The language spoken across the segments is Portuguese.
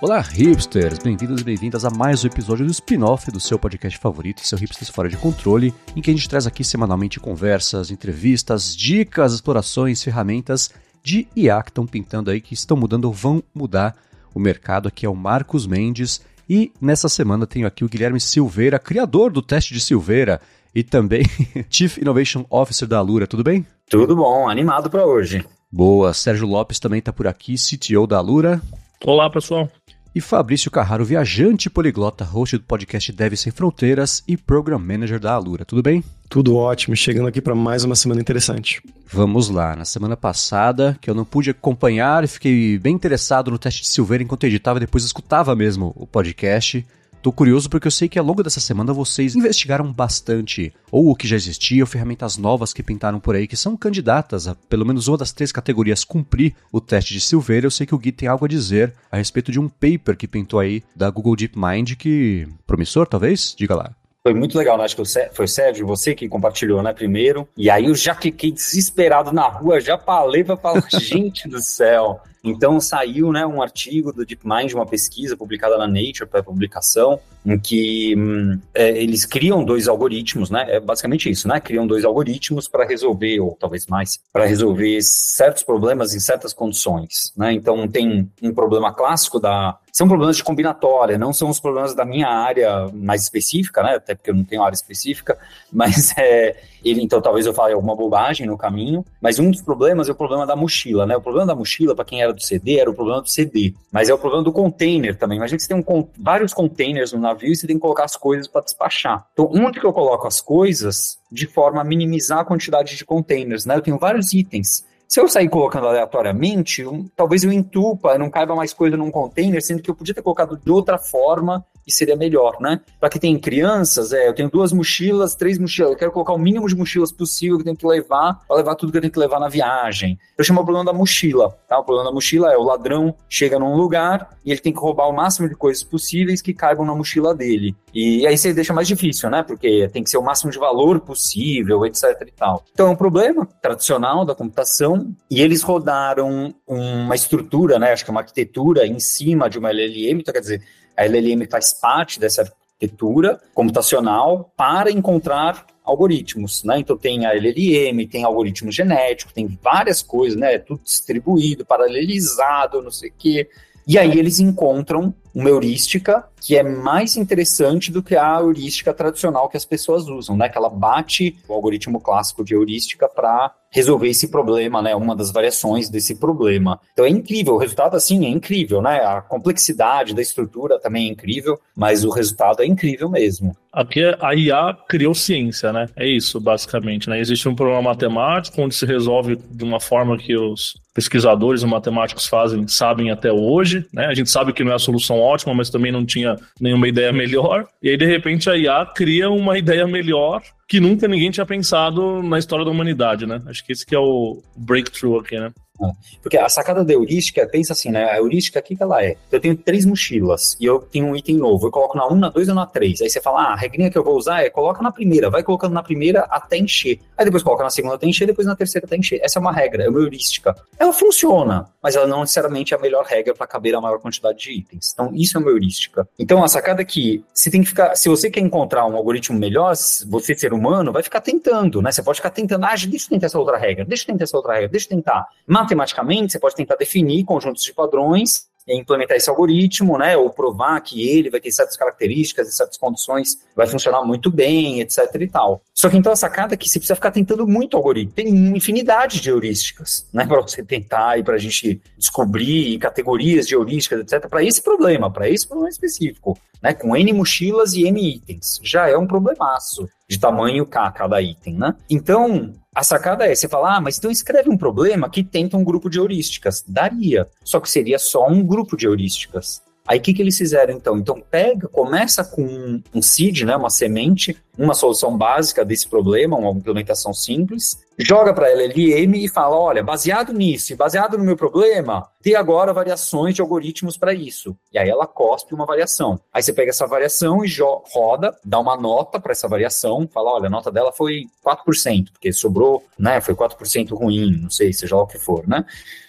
Olá, hipsters! Bem-vindos e bem-vindas a mais um episódio do spin-off do seu podcast favorito, seu Hipsters Fora de Controle, em que a gente traz aqui semanalmente conversas, entrevistas, dicas, explorações, ferramentas de IA que estão pintando aí, que estão mudando ou vão mudar o mercado. Aqui é o Marcos Mendes e nessa semana tenho aqui o Guilherme Silveira, criador do teste de Silveira e também Chief Innovation Officer da Alura. Tudo bem? Tudo bom, animado para hoje. Boa, Sérgio Lopes também está por aqui, CTO da Alura. Olá, pessoal e Fabrício Carraro, viajante poliglota, host do podcast Deve Sem Fronteiras e Program Manager da Alura. Tudo bem? Tudo ótimo, chegando aqui para mais uma semana interessante. Vamos lá. Na semana passada, que eu não pude acompanhar, fiquei bem interessado no teste de Silveira enquanto editava e depois escutava mesmo o podcast. Tô curioso porque eu sei que ao longo dessa semana vocês investigaram bastante ou o que já existia, ou ferramentas novas que pintaram por aí que são candidatas a pelo menos uma das três categorias cumprir o teste de Silveira. Eu sei que o Gui tem algo a dizer a respeito de um paper que pintou aí da Google DeepMind que promissor, talvez? Diga lá. Foi muito legal, né? Acho que foi o Sérgio, você que compartilhou, né, primeiro. E aí eu já fiquei desesperado na rua, já falei pra falar, gente do céu. Então saiu né, um artigo do DeepMind, uma pesquisa publicada na Nature para publicação, em que hum, é, eles criam dois algoritmos, né? É basicamente isso, né? Criam dois algoritmos para resolver, ou talvez mais, para resolver certos problemas em certas condições, né? Então tem um problema clássico da são problemas de combinatória, não são os problemas da minha área mais específica, né? Até porque eu não tenho área específica, mas é, ele, então talvez eu fale alguma bobagem no caminho, mas um dos problemas é o problema da mochila, né? O problema da mochila, para quem era do CD, era o problema do CD, mas é o problema do container também. Imagina que você tem um, vários containers no navio e você tem que colocar as coisas para despachar. Então, onde que eu coloco as coisas de forma a minimizar a quantidade de containers, né? Eu tenho vários itens. Se eu sair colocando aleatoriamente, um, talvez eu entupa, não caiba mais coisa num container, sendo que eu podia ter colocado de outra forma e seria melhor, né? Para quem tem crianças, é, eu tenho duas mochilas, três mochilas, eu quero colocar o mínimo de mochilas possível que eu tenho que levar para levar tudo que eu tenho que levar na viagem. Eu chamo o problema da mochila, tá? O problema da mochila é o ladrão chega num lugar e ele tem que roubar o máximo de coisas possíveis que caibam na mochila dele. E aí você deixa mais difícil, né? Porque tem que ser o máximo de valor possível, etc e tal. Então é um problema tradicional da computação e eles rodaram uma estrutura, né? Acho que é uma arquitetura em cima de uma LLM, então quer dizer, a LLM faz parte dessa arquitetura computacional para encontrar algoritmos, né? Então tem a LLM, tem algoritmo genético, tem várias coisas, né? Tudo distribuído, paralelizado, não sei o quê. E aí eles encontram uma heurística que é mais interessante do que a heurística tradicional que as pessoas usam, né? Que ela bate o algoritmo clássico de heurística para resolver esse problema, né? Uma das variações desse problema. Então é incrível, o resultado assim é incrível, né? A complexidade da estrutura também é incrível, mas o resultado é incrível mesmo. Aqui a IA criou ciência, né? É isso, basicamente, né? Existe um problema matemático onde se resolve de uma forma que os pesquisadores e matemáticos fazem, sabem até hoje, né? A gente sabe que não é a solução ótima, mas também não tinha nenhuma ideia melhor. E aí, de repente, a IA cria uma ideia melhor que nunca ninguém tinha pensado na história da humanidade, né? Acho que esse que é o breakthrough aqui, né? Porque a sacada da heurística, pensa assim, né? A heurística, o que, que ela é? Eu tenho três mochilas e eu tenho um item novo. Eu coloco na 1, na 2 ou na 3. Aí você fala, ah, a regrinha que eu vou usar é coloca na primeira, vai colocando na primeira até encher. Aí depois coloca na segunda até encher, depois na terceira até encher. Essa é uma regra, é uma heurística. Ela funciona, mas ela não necessariamente é a melhor regra para caber a maior quantidade de itens. Então, isso é uma heurística. Então, a sacada é que você tem que ficar. Se você quer encontrar um algoritmo melhor, você, ser humano, vai ficar tentando, né? Você pode ficar tentando, ah, deixa eu tentar essa outra regra, deixa eu tentar essa outra regra, deixa eu tentar. Matematicamente, você pode tentar definir conjuntos de padrões implementar esse algoritmo, né, ou provar que ele vai ter certas características e certas condições, vai funcionar muito bem, etc e tal. Só que então a sacada é que você precisa ficar tentando muito algoritmo. Tem infinidade de heurísticas, né, para você tentar e para a gente descobrir categorias de heurísticas, etc, para esse problema, para esse problema específico, né, com N mochilas e M itens. Já é um problemaço de tamanho K cada item, né? Então, a sacada é, você fala, ah, mas então escreve um problema que tenta um grupo de heurísticas. Daria, só que seria só um grupo de heurísticas. Aí o que, que eles fizeram então? Então pega, começa com um seed, né, uma semente, uma solução básica desse problema, uma implementação simples, joga para a LLM e fala, olha, baseado nisso, baseado no meu problema, tem agora variações de algoritmos para isso. E aí ela cospe uma variação. Aí você pega essa variação e roda, dá uma nota para essa variação, fala, olha, a nota dela foi 4%, porque sobrou, né, foi 4% ruim, não sei, seja lá o que for, né?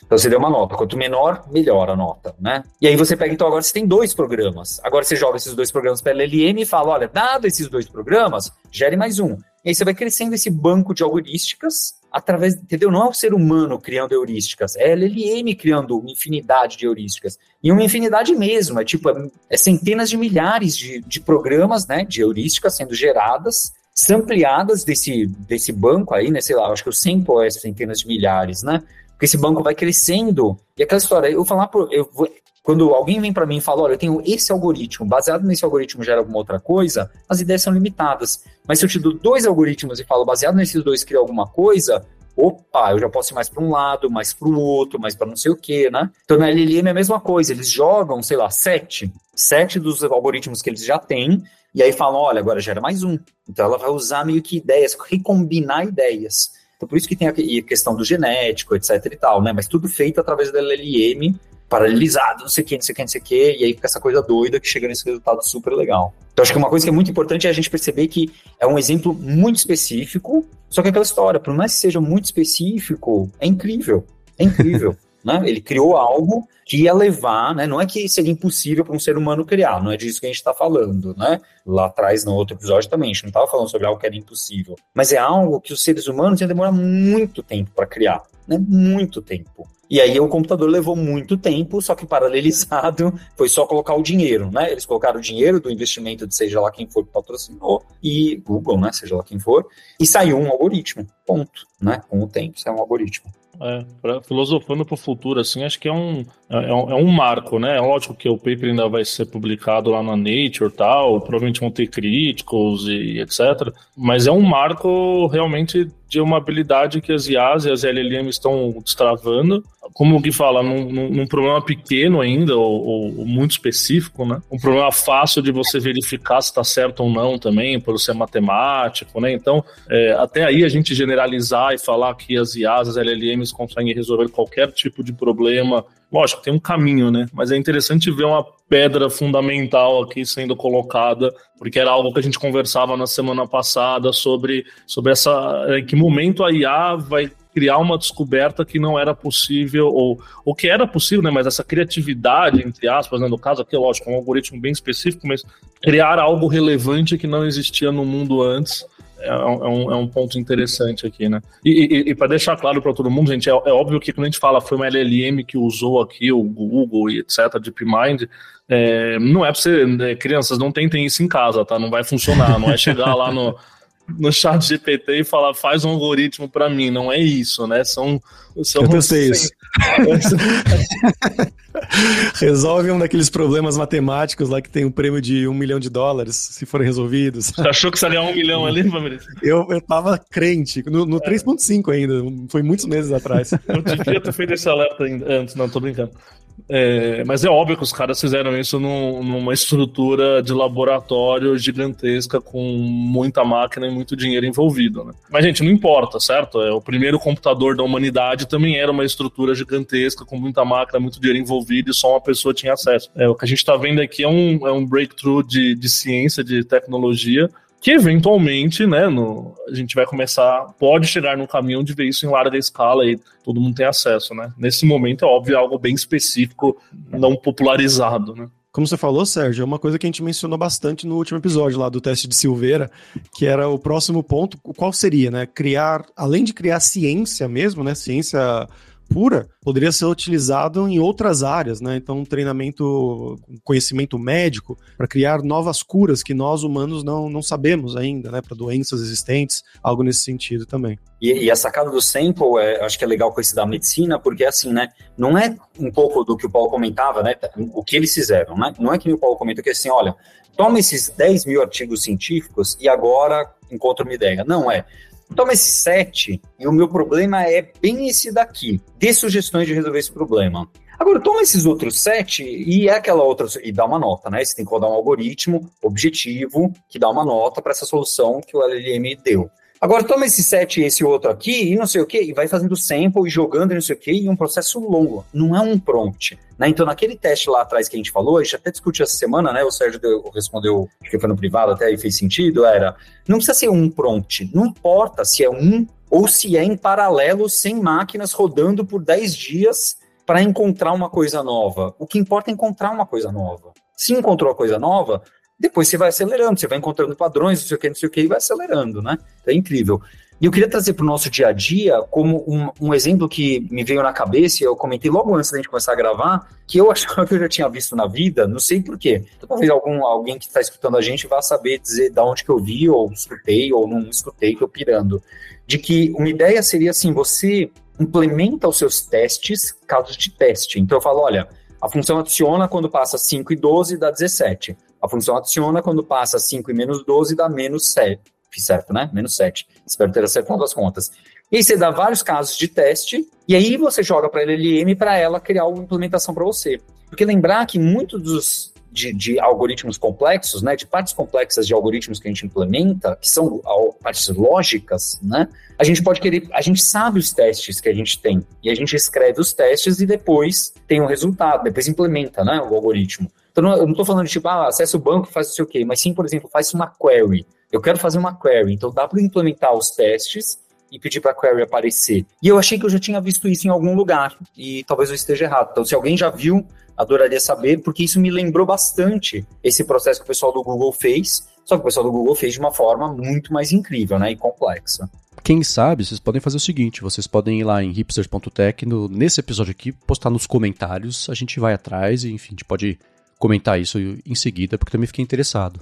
Então você deu uma nota. Quanto menor, melhor a nota, né? E aí você pega, então, agora você tem dois programas. Agora você joga esses dois programas para LLM e fala: olha, dado esses dois programas, gere mais um. E aí você vai crescendo esse banco de heurísticas através, entendeu? Não é o ser humano criando heurísticas, é a LLM criando uma infinidade de heurísticas. E uma infinidade mesmo, é tipo, é, centenas de milhares de, de programas, né, de heurísticas sendo geradas ampliadas desse, desse banco aí, né? Sei lá, acho que o sample é centenas de milhares, né? Porque esse banco vai crescendo. E aquela história, eu falar, por, eu vou, quando alguém vem para mim e fala, olha, eu tenho esse algoritmo, baseado nesse algoritmo gera alguma outra coisa, as ideias são limitadas. Mas se eu te dou dois algoritmos e falo, baseado nesses dois cria alguma coisa, opa, eu já posso ir mais para um lado, mais para o outro, mais para não sei o que, né? Então na LLM é a mesma coisa, eles jogam, sei lá, sete, sete dos algoritmos que eles já têm, e aí falam, olha, agora gera mais um. Então ela vai usar meio que ideias, recombinar ideias. Então, por isso que tem a questão do genético, etc e tal, né? Mas tudo feito através da LLM, paralelizado, não sei o que, não sei o que, não sei o que, e aí fica essa coisa doida que chega nesse resultado super legal. Então, acho que uma coisa que é muito importante é a gente perceber que é um exemplo muito específico, só que aquela história, por mais que seja muito específico, é incrível. É incrível. Né? Ele criou algo que ia levar, né? Não é que seria impossível para um ser humano criar, não é disso que a gente está falando, né? Lá atrás, no outro episódio também, a gente não estava falando sobre algo que era impossível. Mas é algo que os seres humanos iam demorar muito tempo para criar, né? Muito tempo. E aí o computador levou muito tempo, só que paralelizado foi só colocar o dinheiro, né? Eles colocaram o dinheiro do investimento de seja lá quem for que patrocinou, e Google, né? Seja lá quem for, e saiu um algoritmo, ponto, né? Com o tempo, saiu um algoritmo. É, pra, filosofando para o futuro, assim, acho que é um, é, é, um, é um marco, né? É lógico que o paper ainda vai ser publicado lá na Nature tal, provavelmente vão ter críticos e etc. Mas é um marco realmente de uma habilidade que as IAs e as LLM estão destravando, como o fala, num, num, problema pequeno ainda, ou, ou, muito específico, né? Um problema fácil de você verificar se está certo ou não também, por ser matemático, né? Então, é, até aí a gente generalizar e falar que as IAs, as LLMs conseguem resolver qualquer tipo de problema Lógico, tem um caminho, né? Mas é interessante ver uma pedra fundamental aqui sendo colocada, porque era algo que a gente conversava na semana passada sobre, sobre essa. Em que momento a IA vai criar uma descoberta que não era possível, ou, ou que era possível, né? Mas essa criatividade, entre aspas, né? no caso aqui, lógico, é um algoritmo bem específico, mas criar algo relevante que não existia no mundo antes é, é, um, é um ponto interessante aqui, né? E, e, e para deixar claro para todo mundo, gente, é, é, óbvio que quando a gente fala foi uma LLM que usou aqui o Google e etc, DeepMind, é, não é para você, né, crianças, não tentem isso em casa, tá? Não vai funcionar, não é chegar lá no no chat GPT e falar faz um algoritmo para mim, não é isso, né? São, são Eu testei isso. Resolve um daqueles problemas matemáticos lá que tem um prêmio de um milhão de dólares, se forem resolvidos. Você achou que seria um milhão ali, Fabrício? Eu, eu tava crente, no, no é. 3.5 ainda, foi muitos meses atrás. Eu devia ter feito esse alerta antes, não, tô brincando. É, mas é óbvio que os caras fizeram isso num, numa estrutura de laboratório gigantesca com muita máquina e muito dinheiro envolvido. Né? Mas, gente, não importa, certo? É, o primeiro computador da humanidade também era uma estrutura gigantesca com muita máquina, muito dinheiro envolvido e só uma pessoa tinha acesso. É, o que a gente está vendo aqui é um, é um breakthrough de, de ciência, de tecnologia, que eventualmente, né, no, a gente vai começar, pode chegar num caminho de ver isso em larga escala e todo mundo tem acesso, né? Nesse momento é óbvio é algo bem específico, não popularizado, né? Como você falou, Sérgio, é uma coisa que a gente mencionou bastante no último episódio lá do teste de Silveira, que era o próximo ponto, qual seria, né? Criar, além de criar ciência mesmo, né? Ciência pura poderia ser utilizado em outras áreas, né? Então, um treinamento, conhecimento médico para criar novas curas que nós humanos não, não sabemos ainda, né? Para doenças existentes, algo nesse sentido também. E, e, a sacada do sample, é, acho que é legal com esse da medicina, porque assim, né? Não é um pouco do que o Paulo comentava, né? O que eles fizeram, né? Não é que o Paulo comenta que assim, olha, toma esses 10 mil artigos científicos e agora encontra uma ideia. Não é Toma esse sete e o meu problema é bem esse daqui. Dê sugestões de resolver esse problema. Agora, toma esses outros sete e é aquela outra, e dá uma nota, né? Você tem que rodar um algoritmo objetivo que dá uma nota para essa solução que o LLM deu. Agora toma esse set e esse outro aqui e não sei o que, e vai fazendo sample e jogando e não sei o que, e um processo longo. Não é um prompt. Né? Então, naquele teste lá atrás que a gente falou, a gente até discutiu essa semana, né? O Sérgio deu, respondeu, acho que foi no privado até e fez sentido, era, não precisa ser um prompt. Não importa se é um ou se é em paralelo, sem máquinas rodando por 10 dias para encontrar uma coisa nova. O que importa é encontrar uma coisa nova. Se encontrou a coisa nova, depois você vai acelerando, você vai encontrando padrões, não sei o que, não sei o que, e vai acelerando, né? É incrível. E eu queria trazer para o nosso dia a dia como um, um, exemplo que me veio na cabeça, e eu comentei logo antes da gente começar a gravar, que eu achava que eu já tinha visto na vida, não sei porquê. Então, talvez algum, alguém que está escutando a gente vá saber dizer de onde que eu vi, ou escutei, ou não escutei, que eu pirando. De que uma ideia seria assim, você implementa os seus testes, casos de teste. Então eu falo, olha, a função adiciona quando passa 5 e 12 dá 17. A função adiciona quando passa 5 e menos 12 dá menos 7. Fiz certo, né? Menos 7. Espero ter acertado as contas. E aí você dá vários casos de teste, e aí você joga para a LLM para ela criar uma implementação para você. Porque lembrar que muitos dos de, de, algoritmos complexos, né, de partes complexas de algoritmos que a gente implementa, que são partes lógicas, né, a gente pode querer, a gente sabe os testes que a gente tem, e a gente escreve os testes e depois tem o um resultado, depois implementa, né, o algoritmo. Eu não estou falando de tipo, ah, acessa o banco e faz não sei o quê, mas sim, por exemplo, faz uma query. Eu quero fazer uma query, então dá para implementar os testes e pedir para a query aparecer. E eu achei que eu já tinha visto isso em algum lugar, e talvez eu esteja errado. Então, se alguém já viu, adoraria saber, porque isso me lembrou bastante esse processo que o pessoal do Google fez, só que o pessoal do Google fez de uma forma muito mais incrível né, e complexa. Quem sabe, vocês podem fazer o seguinte: vocês podem ir lá em hipsters.tech, nesse episódio aqui, postar nos comentários, a gente vai atrás e, enfim, a gente pode comentar isso em seguida, porque também fiquei interessado.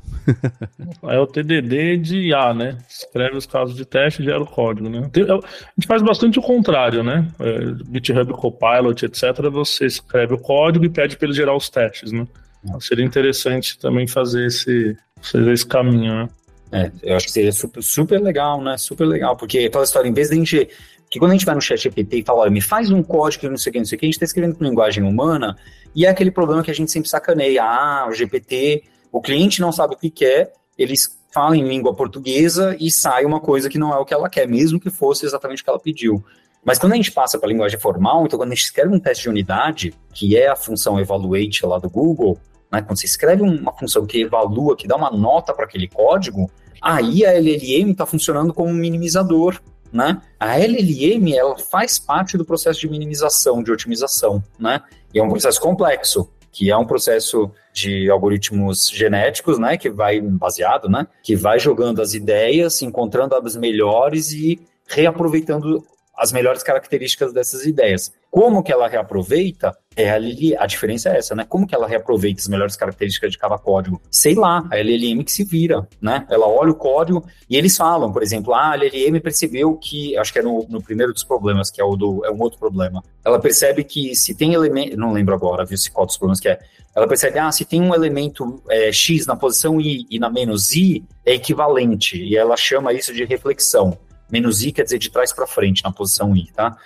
é o TDD de IA, né? Escreve os casos de teste e gera o código, né? A gente faz bastante o contrário, né? É, GitHub Copilot, etc. Você escreve o código e pede para ele gerar os testes, né? Então, seria interessante também fazer esse, fazer esse caminho, né? É, eu acho que seria super, super legal, né? Super legal, porque aquela história, em vez de a gente que quando a gente vai no chat GPT e fala, olha, me faz um código não sei o que, não sei o que, a gente está escrevendo com linguagem humana, e é aquele problema que a gente sempre sacaneia. Ah, o GPT, o cliente não sabe o que quer, eles falam em língua portuguesa e sai uma coisa que não é o que ela quer, mesmo que fosse exatamente o que ela pediu. Mas quando a gente passa para a linguagem formal, então quando a gente escreve um teste de unidade, que é a função evaluate lá do Google, né, quando você escreve uma função que evalua, que dá uma nota para aquele código, aí a LLM está funcionando como um minimizador né? A LLM ela faz parte do processo de minimização, de otimização, né? E é um processo complexo, que é um processo de algoritmos genéticos, né? Que vai baseado, né? Que vai jogando as ideias, encontrando as melhores e reaproveitando as melhores características dessas ideias. Como que ela reaproveita? É ali, a diferença é essa, né? Como que ela reaproveita as melhores características de cada código? Sei lá, a LLM que se vira, né? Ela olha o código e eles falam, por exemplo, ah, a LLM percebeu que, acho que é no, no primeiro dos problemas, que é o do, é um outro problema. Ela percebe que se tem elemento, não lembro agora, viu se qual dos problemas que é. Ela percebe, ah, se tem um elemento é, X na posição Y e na menos Y, é equivalente. E ela chama isso de reflexão. Menos i quer dizer de trás para frente, na posição i, tá?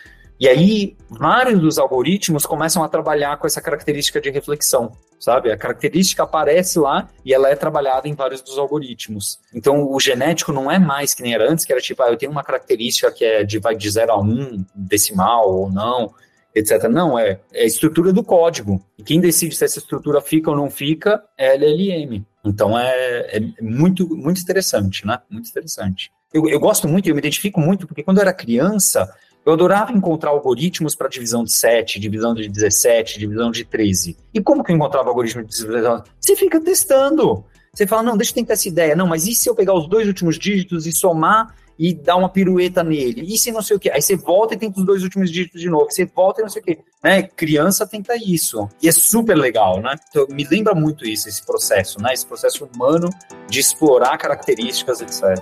E aí, vários dos algoritmos começam a trabalhar com essa característica de reflexão, sabe? A característica aparece lá e ela é trabalhada em vários dos algoritmos. Então, o genético não é mais que nem era antes, que era tipo, ah, eu tenho uma característica que é de, vai de 0 a 1, um, decimal ou não, etc. Não, é, é a estrutura do código. E quem decide se essa estrutura fica ou não fica é LLM. Então, é, é muito, muito interessante, né? Muito interessante. Eu, eu gosto muito, eu me identifico muito, porque quando eu era criança, eu adorava encontrar algoritmos para divisão de 7, divisão de 17, divisão de 13. E como que eu encontrava algoritmo de divisão? Você fica testando. Você fala, não, deixa eu tentar essa ideia. Não, mas e se eu pegar os dois últimos dígitos e somar e dar uma pirueta nele? E se não sei o quê? Aí você volta e tenta os dois últimos dígitos de novo. Você volta e não sei o quê. Né? Criança tenta isso. E é super legal, né? Então, me lembra muito isso, esse processo, né? Esse processo humano de explorar características, etc.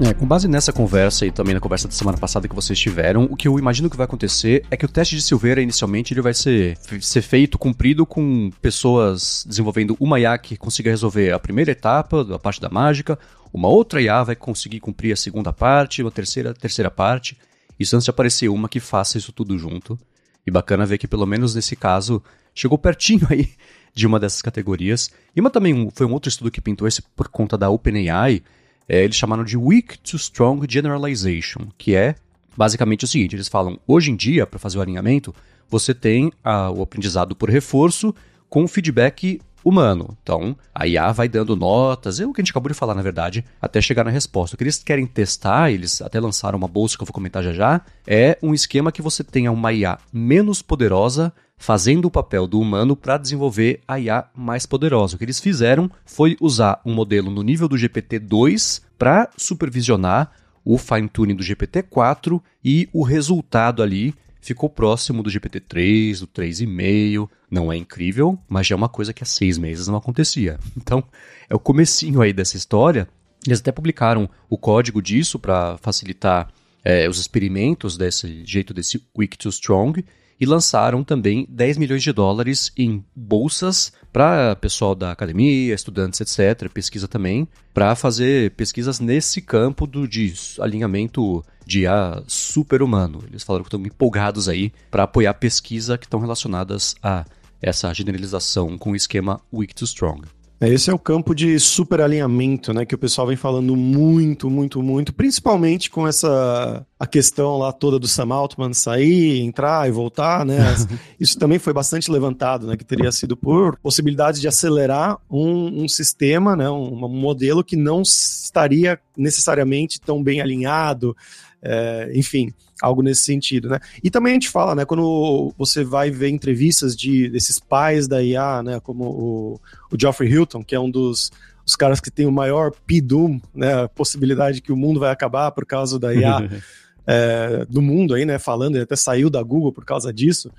É, com base nessa conversa e também na conversa da semana passada que vocês tiveram, o que eu imagino que vai acontecer é que o teste de Silveira, inicialmente, ele vai ser, ser feito, cumprido com pessoas desenvolvendo uma IA que consiga resolver a primeira etapa, a parte da mágica, uma outra IA vai conseguir cumprir a segunda parte, uma terceira, terceira parte, isso antes de aparecer uma que faça isso tudo junto. E bacana ver que, pelo menos nesse caso, chegou pertinho aí de uma dessas categorias. E uma também foi um outro estudo que pintou esse por conta da OpenAI, é, eles chamaram de Weak to Strong Generalization, que é basicamente o seguinte: eles falam, hoje em dia, para fazer o alinhamento, você tem a, o aprendizado por reforço com feedback humano. Então, a IA vai dando notas, é o que a gente acabou de falar, na verdade, até chegar na resposta. O que eles querem testar, eles até lançaram uma bolsa que eu vou comentar já já, é um esquema que você tenha uma IA menos poderosa fazendo o papel do humano para desenvolver a IA mais poderosa. O que eles fizeram foi usar um modelo no nível do GPT-2 para supervisionar o fine-tuning do GPT-4 e o resultado ali ficou próximo do GPT-3, do 3,5. Não é incrível, mas já é uma coisa que há seis meses não acontecia. Então, é o comecinho aí dessa história. Eles até publicaram o código disso para facilitar é, os experimentos desse jeito desse Weak to Strong e lançaram também 10 milhões de dólares em bolsas para pessoal da academia, estudantes, etc., pesquisa também, para fazer pesquisas nesse campo do de alinhamento de A super-humano. Eles falaram que estão empolgados aí para apoiar pesquisa que estão relacionadas a essa generalização com o esquema Weak to Strong. É, esse é o campo de superalinhamento, né, que o pessoal vem falando muito, muito, muito, principalmente com essa a questão lá toda do Sam Altman sair, entrar e voltar, né? Isso também foi bastante levantado, né, que teria sido por possibilidade de acelerar um, um sistema, né, um, um modelo que não estaria necessariamente tão bem alinhado, é, enfim, algo nesse sentido, né? E também a gente fala, né, quando você vai ver entrevistas de desses pais da IA, né, como o, o Geoffrey Hilton, que é um dos os caras que tem o maior PIDUM, né, a possibilidade que o mundo vai acabar por causa da IA é, do mundo aí, né, falando, ele até saiu da Google por causa disso.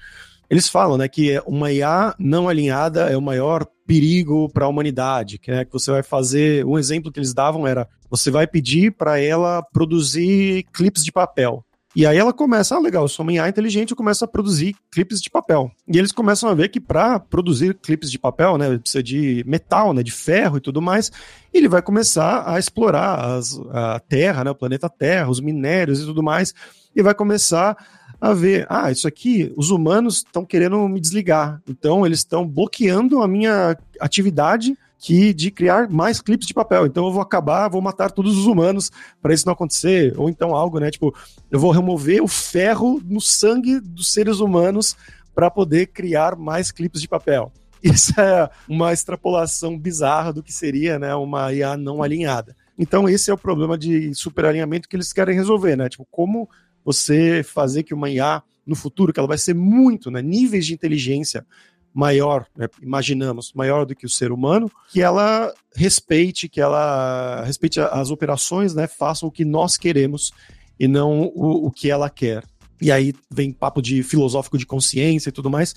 Eles falam, né, que uma IA não alinhada é o maior perigo para a humanidade, que, é que você vai fazer, um exemplo que eles davam era, você vai pedir para ela produzir clipes de papel. E aí ela começa, ah, legal, eu sou uma IA inteligente, eu começo a produzir clipes de papel. E eles começam a ver que para produzir clipes de papel, né, precisa de metal, né, de ferro e tudo mais. E ele vai começar a explorar as, a Terra, né, o planeta Terra, os minérios e tudo mais, e vai começar a ver, ah, isso aqui, os humanos estão querendo me desligar. Então eles estão bloqueando a minha atividade que de criar mais clipes de papel. Então eu vou acabar, vou matar todos os humanos para isso não acontecer, ou então algo, né? Tipo, eu vou remover o ferro no sangue dos seres humanos para poder criar mais clipes de papel. Isso é uma extrapolação bizarra do que seria, né, uma IA não alinhada. Então esse é o problema de superalinhamento que eles querem resolver, né? Tipo, como você fazer que uma IA no futuro, que ela vai ser muito, né, níveis de inteligência maior, né, imaginamos, maior do que o ser humano, que ela respeite, que ela respeite as operações, né, faça o que nós queremos e não o, o que ela quer. E aí vem papo de filosófico de consciência e tudo mais,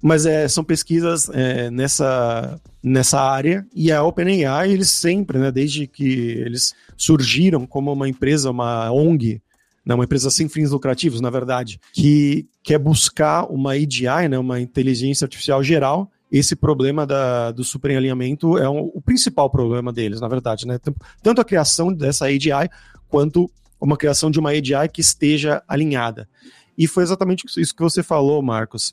mas é, são pesquisas é, nessa, nessa área e a OpenAI, eles sempre, né, desde que eles surgiram como uma empresa, uma ONG, né, uma empresa sem fins lucrativos, na verdade, que quer buscar uma EDI, né, uma inteligência artificial geral. Esse problema da, do superalinhamento é um, o principal problema deles, na verdade. Né? Tanto a criação dessa EDI quanto uma criação de uma EDI que esteja alinhada. E foi exatamente isso que você falou, Marcos.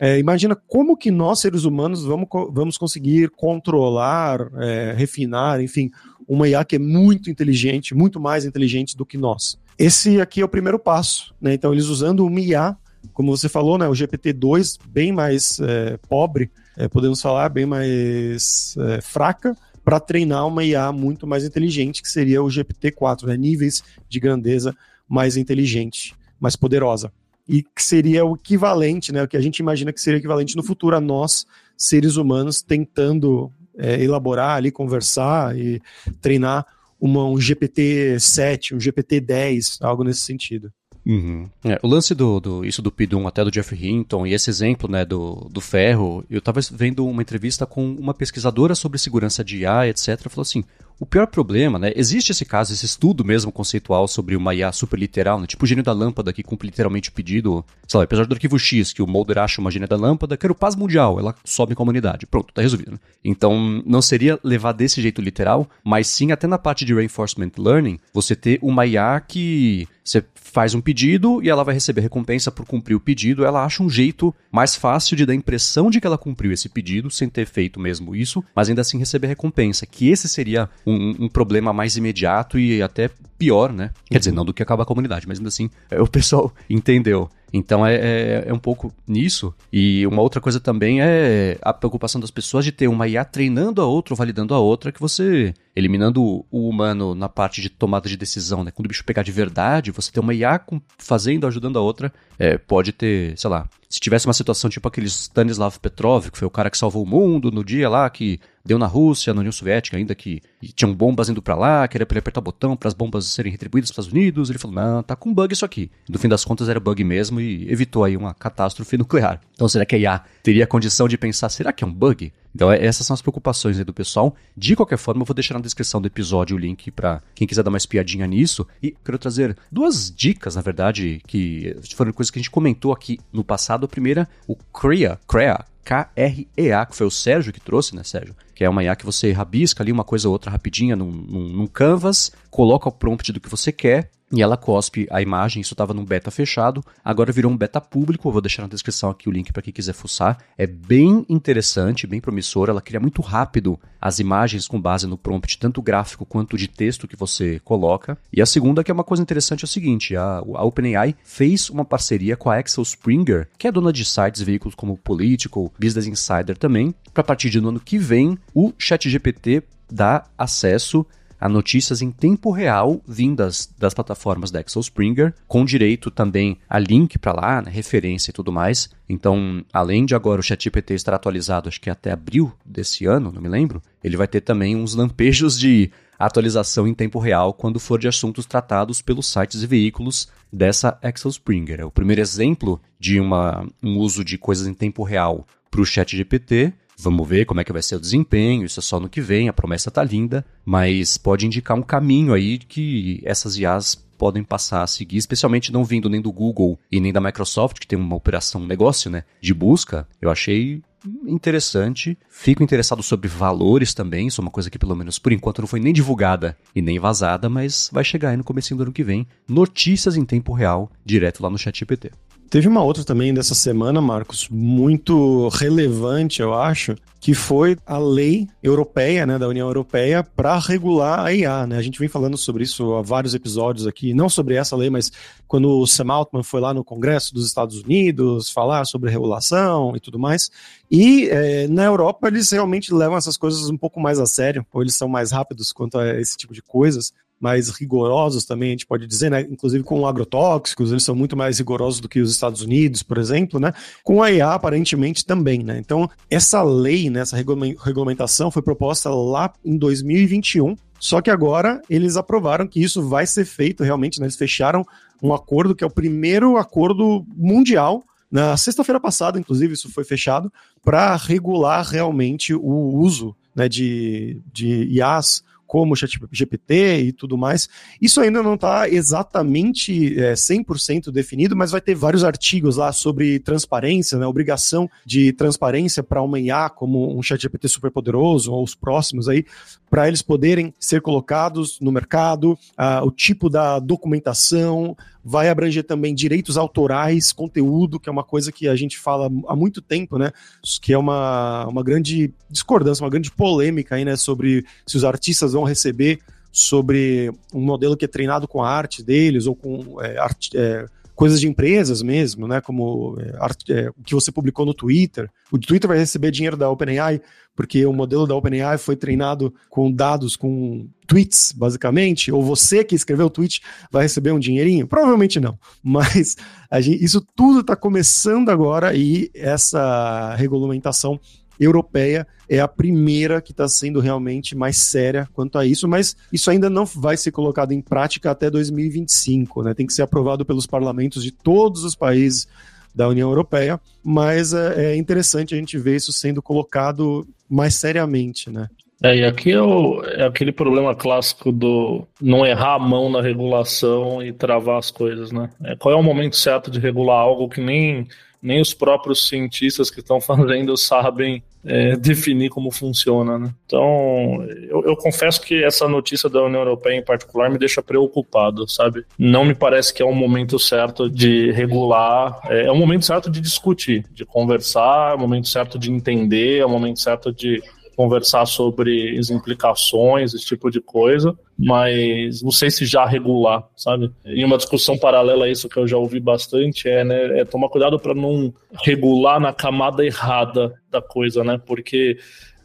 É, imagina como que nós, seres humanos, vamos, vamos conseguir controlar, é, refinar, enfim, uma IA que é muito inteligente, muito mais inteligente do que nós. Esse aqui é o primeiro passo, né? Então, eles usando uma IA, como você falou, né? O GPT-2, bem mais é, pobre, é, podemos falar, bem mais é, fraca, para treinar uma IA muito mais inteligente, que seria o GPT-4, né? Níveis de grandeza mais inteligente, mais poderosa. E que seria o equivalente, né? O que a gente imagina que seria equivalente no futuro a nós, seres humanos, tentando elaborar ali, conversar e treinar uma, um GPT-7, um GPT-10, algo nesse sentido. Uhum. É, o lance do, do, isso do Pidum, até do Jeff Hinton, e esse exemplo né, do, do ferro, eu estava vendo uma entrevista com uma pesquisadora sobre segurança de IA, etc. Falou assim: O pior problema, né? Existe esse caso, esse estudo mesmo conceitual sobre uma IA super literal, né? Tipo o gênio da lâmpada que cumpre literalmente o pedido, sei lá, episódio do arquivo X, que o Mulder acha uma gênia da lâmpada, quero paz mundial, ela sobe com a humanidade. Pronto, tá resolvido. Né? Então, não seria levar desse jeito literal, mas sim até na parte de reinforcement learning, você ter uma IA que você faz um pedido e ela vai receber recompensa por cumprir o pedido. Ela acha um jeito mais fácil de dar a impressão de que ela cumpriu esse pedido, sem ter feito mesmo isso, mas ainda assim receber recompensa. Que esse seria um, um problema mais imediato e até pior, né? Quer dizer, não do que acabar a comunidade, mas ainda assim o pessoal entendeu. Então é, é, é, um pouco nisso. E uma outra coisa também é a preocupação das pessoas de ter uma IA treinando a outra ou validando a outra, que você, eliminando o humano na parte de tomada de decisão, né? Quando o bicho pegar de verdade, você ter uma IA fazendo, ajudando a outra, é, pode ter, sei lá, se tivesse uma situação tipo aquele Stanislav Petrov, que foi o cara que salvou o mundo no dia lá, que deu na Rússia, na União Soviética ainda, que tinham bombas indo para lá, queria pra ele apertar o botão para as bombas serem retribuídas para os Estados Unidos. Ele falou: não, tá com bug isso aqui. No fim das contas era bug mesmo e evitou aí uma catástrofe nuclear. Então será que a IA teria a condição de pensar: será que é um bug? Então, é, essas são as preocupações do pessoal. De qualquer forma, eu vou deixar na descrição do episódio o link para quem quiser dar uma espiadinha nisso. E quero trazer duas dicas, na verdade, que foram coisas que a gente comentou aqui no passado. A primeira, o CREA, CREA, K-R-E-A, que foi o Sérgio que trouxe, né, Sérgio? Que é uma IA que você rabisca ali uma coisa ou outra rapidinha num, num, num canvas, coloca o prompt do que você quer e ela cospe a imagem, isso estava num beta fechado, agora virou um beta público, eu vou deixar na descrição aqui o link para quem quiser fuçar. É bem interessante, bem promissor, ela cria muito rápido as imagens com base no prompt, tanto gráfico quanto de texto que você coloca. E a segunda, que é uma coisa interessante, é o seguinte, a, a OpenAI fez uma parceria com a Axel Springer, que é dona de sites, veículos como Political, Business Insider também, para partir do ano que vem, o ChatGPT dá acesso a notícias em tempo real vindas das plataformas da Axel Springer, com direito também a link para lá, né, referência e tudo mais. Então, além de agora o ChatGPT estar atualizado, acho que até abril desse ano, não me lembro, ele vai ter também uns lampejos de atualização em tempo real quando for de assuntos tratados pelos sites e veículos dessa Axel Springer. É o primeiro exemplo de uma, um uso de coisas em tempo real para o ChatGPT Vamos ver como é que vai ser o desempenho, isso é só no que vem, a promessa tá linda, mas pode indicar um caminho aí que essas IAs podem passar a seguir, especialmente não vindo nem do Google e nem da Microsoft, que tem uma operação, um negócio, né, de busca. Eu achei interessante. Fico interessado sobre valores também, isso é uma coisa que pelo menos por enquanto não foi nem divulgada e nem vazada, mas vai chegar aí no começo do ano que vem. Notícias em tempo real, direto lá no ChatGPT. Teve uma outra também dessa semana, Marcos, muito relevante, eu acho, que foi a lei europeia, né, da União Europeia, para regular a IA. Né? A gente vem falando sobre isso há vários episódios aqui, não sobre essa lei, mas quando o Sam Altman foi lá no Congresso dos Estados Unidos falar sobre regulação e tudo mais. E é, na Europa eles realmente levam essas coisas um pouco mais a sério, ou eles são mais rápidos quanto a esse tipo de coisas mais rigorosos também, a gente pode dizer, né? Inclusive com agrotóxicos, eles são muito mais rigorosos do que os Estados Unidos, por exemplo, né? Com a IA, aparentemente, também, né? Então, essa lei, né, essa regulamentação foi proposta lá em 2021, só que agora eles aprovaram que isso vai ser feito realmente, né? Eles fecharam um acordo que é o primeiro acordo mundial na sexta-feira passada, inclusive, isso foi fechado, para regular realmente o uso né, de, de IAs como o ChatGPT e tudo mais. Isso ainda não está exatamente é, 100% definido, mas vai ter vários artigos lá sobre transparência, né, obrigação de transparência para uma IA como um ChatGPT superpoderoso ou os próximos aí, para eles poderem ser colocados no mercado, uh, o tipo da documentação, vai abranger também direitos autorais, conteúdo, que é uma coisa que a gente fala há muito tempo, né? Que é uma, uma grande discordância, uma grande polêmica aí, né? Sobre se os artistas vão receber sobre um modelo que é treinado com a arte deles ou com é, é, coisas de empresas mesmo, né? Como é, é, o que você publicou no Twitter. O Twitter vai receber dinheiro da OpenAI porque o modelo da OpenAI foi treinado com dados, com tweets, basicamente, ou você que escreveu o tweet vai receber um dinheirinho? Provavelmente não, mas gente, isso tudo está começando agora e essa regulamentação europeia é a primeira que está sendo realmente mais séria quanto a isso, mas isso ainda não vai ser colocado em prática até 2025, né? Tem que ser aprovado pelos parlamentos de todos os países da União Europeia, mas é, é interessante a gente ver isso sendo colocado mais seriamente, né? É, e aqui é, o, é, aquele problema clássico do não errar a mão na regulação e travar as coisas, né? É, qual é o momento certo de regular algo que nem, nem os próprios cientistas que estão fazendo sabem é, definir como funciona, né? Então, eu, eu, confesso que essa notícia da União Europeia em particular me deixa preocupado, sabe? Não me parece que é o momento certo de regular, é, é o momento certo de discutir, de conversar, é o momento certo de entender, é o momento certo de conversar sobre as implicações, esse tipo de coisa, mas não sei se já regular, sabe? E uma discussão paralela a isso que eu já ouvi bastante é, né, é tomar cuidado para não regular na camada errada da coisa, né? Porque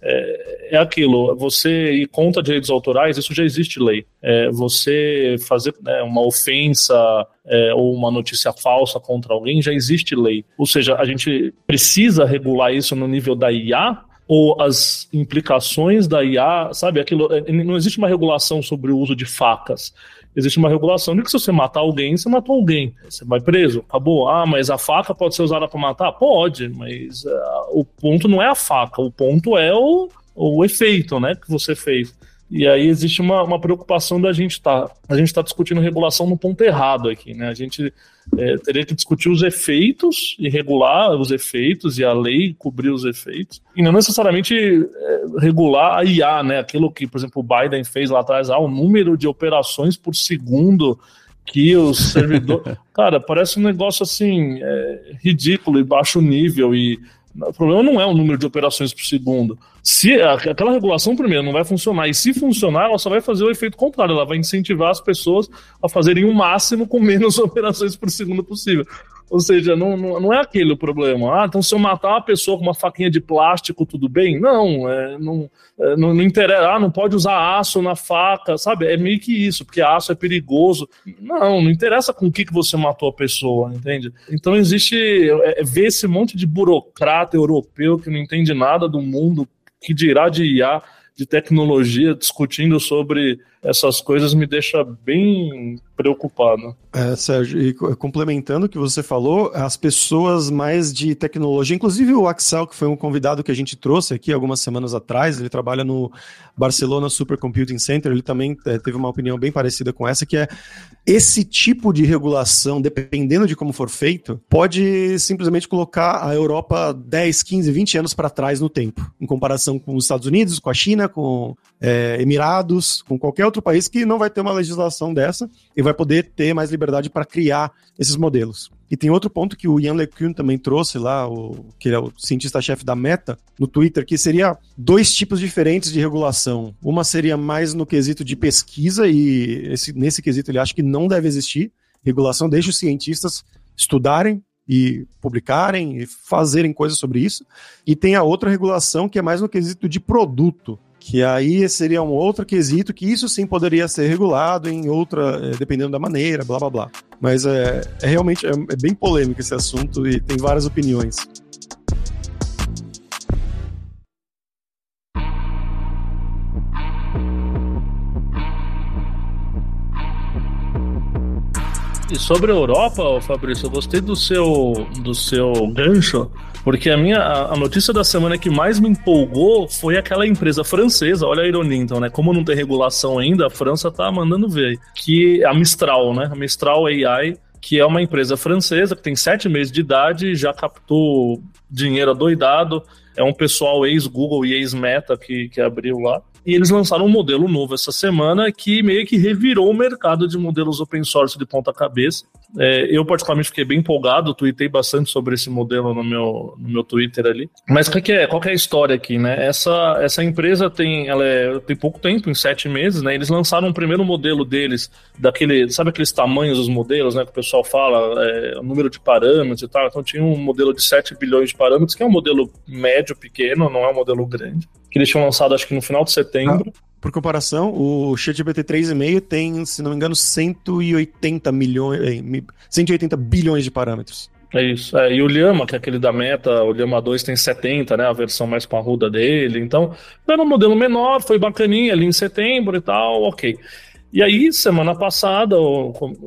é, é, aquilo, você ir contra direitos autorais, isso já existe lei. É, você fazer né, uma ofensa é, ou uma notícia falsa contra alguém, já existe lei. Ou seja, a gente precisa regular isso no nível da IA ou as implicações da IA, sabe? Aquilo, é, não existe uma regulação sobre o uso de facas. Existe uma regulação de que se você matar alguém, você matou alguém. Você vai preso, acabou. Ah, mas a faca pode ser usada para matar? Pode, mas uh, o ponto não é a faca, o ponto é o, o efeito né, que você fez. E aí existe uma, uma preocupação da gente estar. Tá, a gente está discutindo regulação no ponto errado aqui, né? A gente é, teria que discutir os efeitos e regular os efeitos e a lei cobrir os efeitos. E não necessariamente é, regular a IA, né? Aquilo que, por exemplo, o Biden fez lá atrás, ah, o número de operações por segundo que os servidores. Cara, parece um negócio assim, é, ridículo e baixo nível e o problema não é o número de operações por segundo. Se aquela regulação primeiro não vai funcionar e se funcionar, ela só vai fazer o efeito contrário. Ela vai incentivar as pessoas a fazerem o máximo com menos operações por segundo possível. Ou seja, não, não, não, é aquele o problema. Ah, então se eu matar uma pessoa com uma faquinha de plástico, tudo bem? Não, é, não, é, não, não, interessa. Ah, não pode usar aço na faca, sabe? É meio que isso, porque aço é perigoso. Não, não interessa com o que, que você matou a pessoa, entende? Então existe. É, é ver esse monte de burocrata europeu que não entende nada do mundo, que dirá de IA de tecnologia discutindo sobre essas coisas me deixa bem preocupado. É, Sérgio, e complementando o que você falou, as pessoas mais de tecnologia, inclusive o Axel, que foi um convidado que a gente trouxe aqui algumas semanas atrás, ele trabalha no Barcelona Supercomputing Center, ele também é, teve uma opinião bem parecida com essa, que é esse tipo de regulação, dependendo de como for feito, pode simplesmente colocar a Europa 10, 15, 20 anos para trás no tempo, em comparação com os Estados Unidos, com a China, com é, Emirados, com qualquer outro país que não vai ter uma legislação dessa e vai poder ter mais liberdade para criar esses modelos. E tem outro ponto que o Ian LeCun também trouxe lá, o, que é o cientista-chefe da Meta, no Twitter, que seria dois tipos diferentes de regulação. Uma seria mais no quesito de pesquisa, e esse, nesse quesito ele acha que não deve existir regulação, deixa os cientistas estudarem e publicarem e fazerem coisas sobre isso. E tem a outra regulação que é mais no quesito de produto que aí seria um outro quesito que isso sim poderia ser regulado em outra, é, dependendo da maneira, blá blá blá. Mas é, é realmente é, é bem polêmico esse assunto e tem várias opiniões. E sobre a Europa, Fabrício, eu gostei do seu, do seu gancho, porque a minha a notícia da semana que mais me empolgou foi aquela empresa francesa, olha a ironia então, né? Como não tem regulação ainda, a França tá mandando ver, que é a Mistral, né? A Mistral AI, que é uma empresa francesa que tem sete meses de idade, já captou dinheiro adoidado, é um pessoal ex-Google e ex-Meta que, que abriu lá. E eles lançaram um modelo novo essa semana que meio que revirou o mercado de modelos open source de ponta cabeça. É, eu, particularmente, fiquei bem empolgado, tuitei bastante sobre esse modelo no meu, no meu Twitter ali. Mas qual que, é, qual que é a história aqui, né? Essa, essa empresa tem, ela é, tem pouco tempo, em sete meses, né? Eles lançaram um primeiro modelo deles, daquele, sabe aqueles tamanhos dos modelos, né? Que o pessoal fala, é, o número de parâmetros e tal. Então tinha um modelo de 7 bilhões de parâmetros, que é um modelo médio, pequeno, não é um modelo grande. Que eles tinham lançado, acho que no final de setembro. Ah. Por comparação, o ChatGPT 3,5 tem, se não me engano, 180 milhões, 180 eh, bilhões de parâmetros. É isso. É, e o Llama, que é aquele da Meta, o Llama 2 tem 70, né? A versão mais parruda dele. Então, era um modelo menor, foi bacaninha ali em setembro e tal, ok. E aí, semana passada,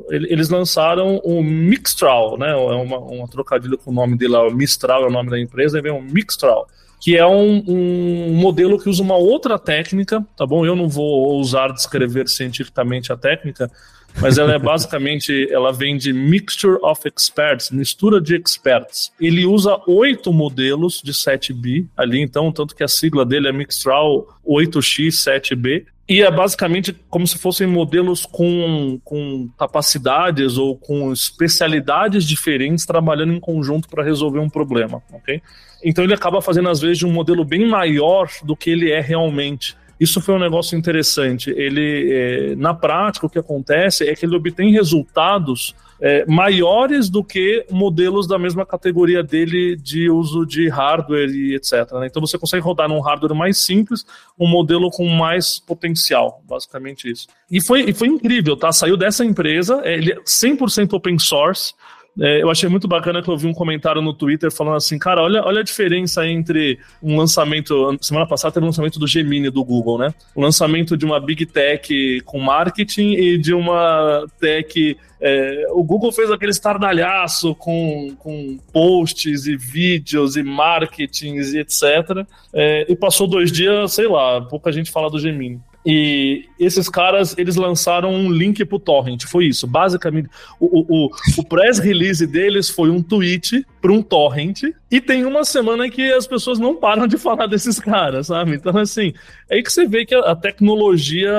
eles lançaram o Mixtral, né? É uma, uma trocadilho com o nome dele lá, o Mistral é o nome da empresa, e vem o Mixtral que é um, um, modelo que usa uma outra técnica, tá bom? Eu não vou ousar descrever cientificamente a técnica, mas ela é basicamente, ela vem de Mixture of Experts, mistura de experts. Ele usa oito modelos de 7B ali, então, tanto que a sigla dele é Mixtral 8x7B, e é basicamente como se fossem modelos com, com capacidades ou com especialidades diferentes trabalhando em conjunto para resolver um problema, ok? Então ele acaba fazendo às vezes de um modelo bem maior do que ele é realmente. Isso foi um negócio interessante. Ele, é, na prática, o que acontece é que ele obtém resultados é, maiores do que modelos da mesma categoria dele de uso de hardware e etc. Né? Então você consegue rodar num hardware mais simples um modelo com mais potencial, basicamente isso. E foi, e foi incrível, tá? Saiu dessa empresa, é, ele é 100% open source. É, eu achei muito bacana que eu vi um comentário no Twitter falando assim, cara, olha, olha a diferença entre um lançamento. Semana passada teve o um lançamento do Gemini do Google, né? O lançamento de uma Big Tech com marketing e de uma tech. É, o Google fez aquele estardalhaço com, com posts e vídeos e marketings e etc. É, e passou dois dias, sei lá, pouca gente fala do Gemini. E esses caras, eles lançaram um link pro torrent, foi isso. Basicamente, o, o, o press release deles foi um tweet para um torrent, e tem uma semana que as pessoas não param de falar desses caras, sabe? Então, assim, é aí que você vê que a, tecnologia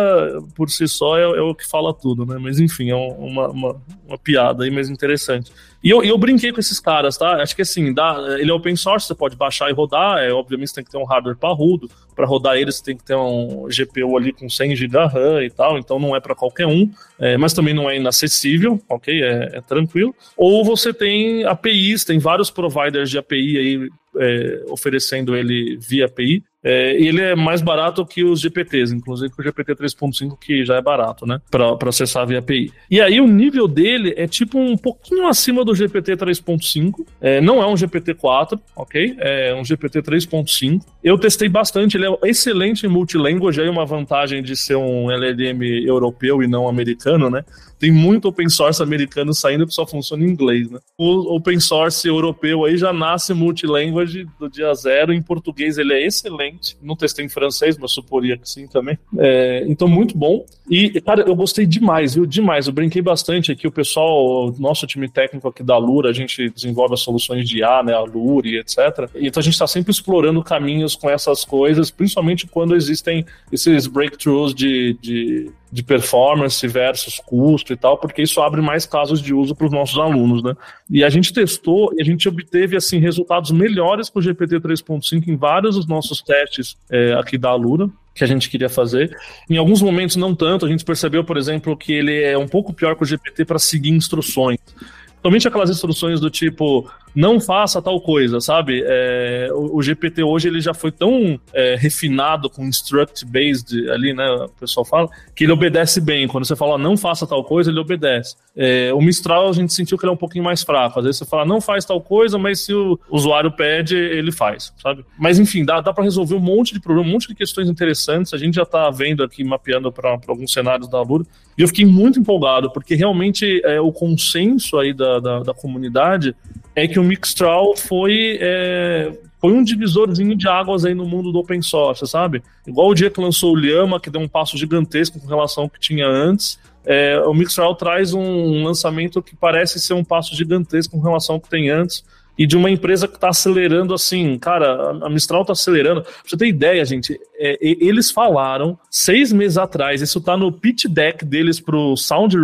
por si só é, é, o que fala tudo, né? Mas, enfim, é uma, uma, uma piada aí, mas interessante. E eu, eu brinquei com esses caras, tá? Acho que assim, dá, ele é open source, você pode baixar e rodar. É, obviamente você tem que ter um hardware parrudo. Para rodar ele, você tem que ter um GPU ali com 100 GB RAM e tal, então não é para qualquer um, é, mas também não é inacessível, ok? É, é, tranquilo. Ou você tem APIs, tem vários providers de API aí é, oferecendo ele via API. É, ele é mais barato que os GPTs, inclusive o GPT 3.5, que já é barato, né? Para acessar via API. E aí o nível dele é tipo um pouquinho acima do GPT 3.5. É, não é um GPT 4, ok? É um GPT 3.5. Eu testei bastante, ele é excelente em multilanguage, aí uma vantagem de ser um LLM europeu e não americano, né? Tem muito open source americano saindo que só funciona em inglês, né? O open source europeu aí já nasce multilanguage do dia zero. Em português ele é excelente. Não testei em francês, mas suporia que sim também. É, então, muito bom. E, cara, eu gostei demais, viu? Demais. Eu brinquei bastante aqui. O pessoal, nosso time técnico aqui da Lura, a gente desenvolve as soluções de IA, né? A Lure, etc. Então a gente está sempre explorando caminhos com essas coisas, principalmente quando existem esses breakthroughs de, de de performance versus custo e tal, porque isso abre mais casos de uso para os nossos alunos, né? E a gente testou e a gente obteve assim resultados melhores com o GPT 3.5 em vários dos nossos testes é, aqui da Alura que a gente queria fazer. Em alguns momentos não tanto, a gente percebeu, por exemplo, que ele é um pouco pior que o GPT para seguir instruções. Somente aquelas instruções do tipo não faça tal coisa, sabe? É, o, o, GPT hoje ele já foi tão é, refinado com instruct based ali, né? O pessoal fala que ele obedece bem. Quando você fala não faça tal coisa, ele obedece. É, o Mistral a gente sentiu que ele é um pouquinho mais fraco. Às vezes você fala não faz tal coisa, mas se o usuário pede, ele faz, sabe? Mas enfim, dá, dá para resolver um monte de problemas, um monte de questões interessantes. A gente já está vendo aqui, mapeando para alguns cenários da Lura. E eu fiquei muito empolgado, porque realmente é, o consenso aí da, da, da comunidade é que o Mixtral foi, é, foi um divisorzinho de águas aí no mundo do open source, sabe? Igual o dia que lançou o Lhama, que deu um passo gigantesco com relação ao que tinha antes. É, o Mixtral traz um lançamento que parece ser um passo gigantesco com relação ao que tem antes e de uma empresa que está acelerando assim, cara, a Mistral está acelerando. Pra você ter ideia, gente, é, eles falaram seis meses atrás, isso está no pitch deck deles pro Sound,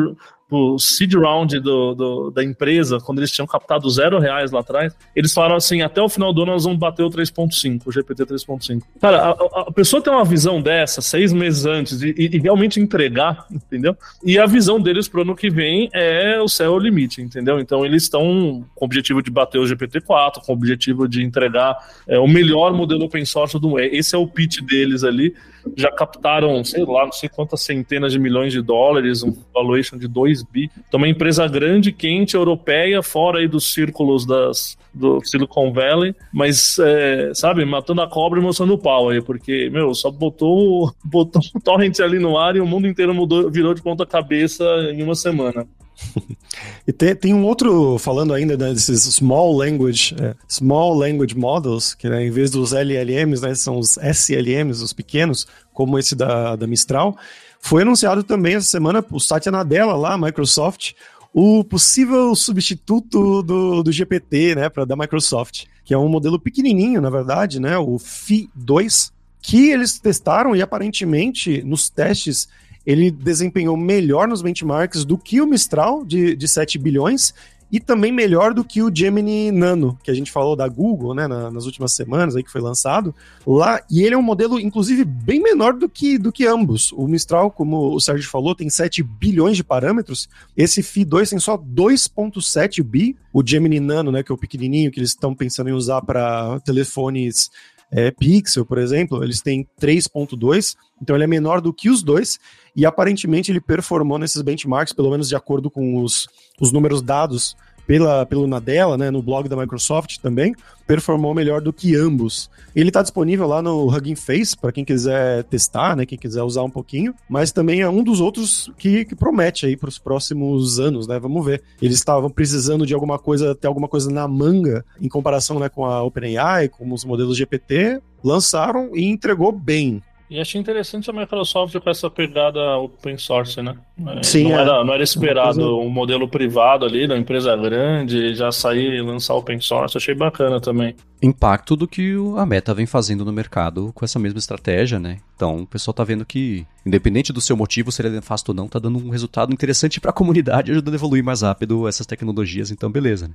o seed round do, do, da empresa, quando eles tinham captado zero reais lá atrás, eles falaram assim: até o final do ano nós vamos bater o 3.5, o GPT 3.5. Cara, a, a, pessoa tem uma visão dessa seis meses antes e, e, realmente entregar, entendeu? E a visão deles pro ano que vem é o céu é o limite, entendeu? Então eles estão com o objetivo de bater o GPT-4, com o objetivo de entregar é, o melhor modelo open source do mundo. Esse é o pitch deles ali já captaram, sei lá, não sei quantas centenas de milhões de dólares, um valuation de 2 bi. Então, uma empresa grande, quente, europeia, fora aí dos círculos das, do Silicon Valley, mas, é, sabe, matando a cobra e mostrando o pau aí, porque, meu, só botou, botou um torrent ali no ar e o mundo inteiro mudou, virou de ponta cabeça em uma semana. e tem, tem um outro, falando ainda desses Small Language, é, Small Language Models, que né, em vez dos LLMs, né, são os SLMs, os pequenos, como esse da, da Mistral. Foi anunciado também essa semana, o Satya Nadella lá, Microsoft, o possível substituto do, do GPT, né, para da Microsoft, que é um modelo pequenininho, na verdade, né, o Phi 2, que eles testaram e aparentemente nos testes ele desempenhou melhor nos benchmarks do que o Mistral de, de 7 bilhões e também melhor do que o Gemini Nano, que a gente falou da Google, né, na, nas últimas semanas aí que foi lançado lá, e ele é um modelo inclusive bem menor do que do que ambos. O Mistral, como o Sérgio falou, tem 7 bilhões de parâmetros, esse Phi 2 tem só 2.7 bi, o Gemini Nano, né, que é o pequenininho que eles estão pensando em usar para telefones é, Pixel, por exemplo, eles têm 3.2, então ele é menor do que os dois, e aparentemente ele performou nesses benchmarks, pelo menos de acordo com os, os números dados pela, pelo Nadella, né, no blog da Microsoft também, performou melhor do que ambos. Ele está disponível lá no Hugging Face, para quem quiser testar, né, quem quiser usar um pouquinho, mas também é um dos outros que, que promete aí para os próximos anos, né, vamos ver. Eles estavam precisando de alguma coisa, ter alguma coisa na manga, em comparação né, com a OpenAI, com os modelos GPT, lançaram e entregou bem. E achei interessante a Microsoft com essa pegada open source, né? É, Sim, não, é. era, não era esperado um modelo privado ali, da empresa grande, já sair e lançar open source. Achei bacana também. Impacto do que a Meta vem fazendo no mercado com essa mesma estratégia, né? Então o pessoal tá vendo que, independente do seu motivo, se ele é nefasto ou não, tá dando um resultado interessante para a comunidade, ajudando a evoluir mais rápido essas tecnologias, então beleza, né?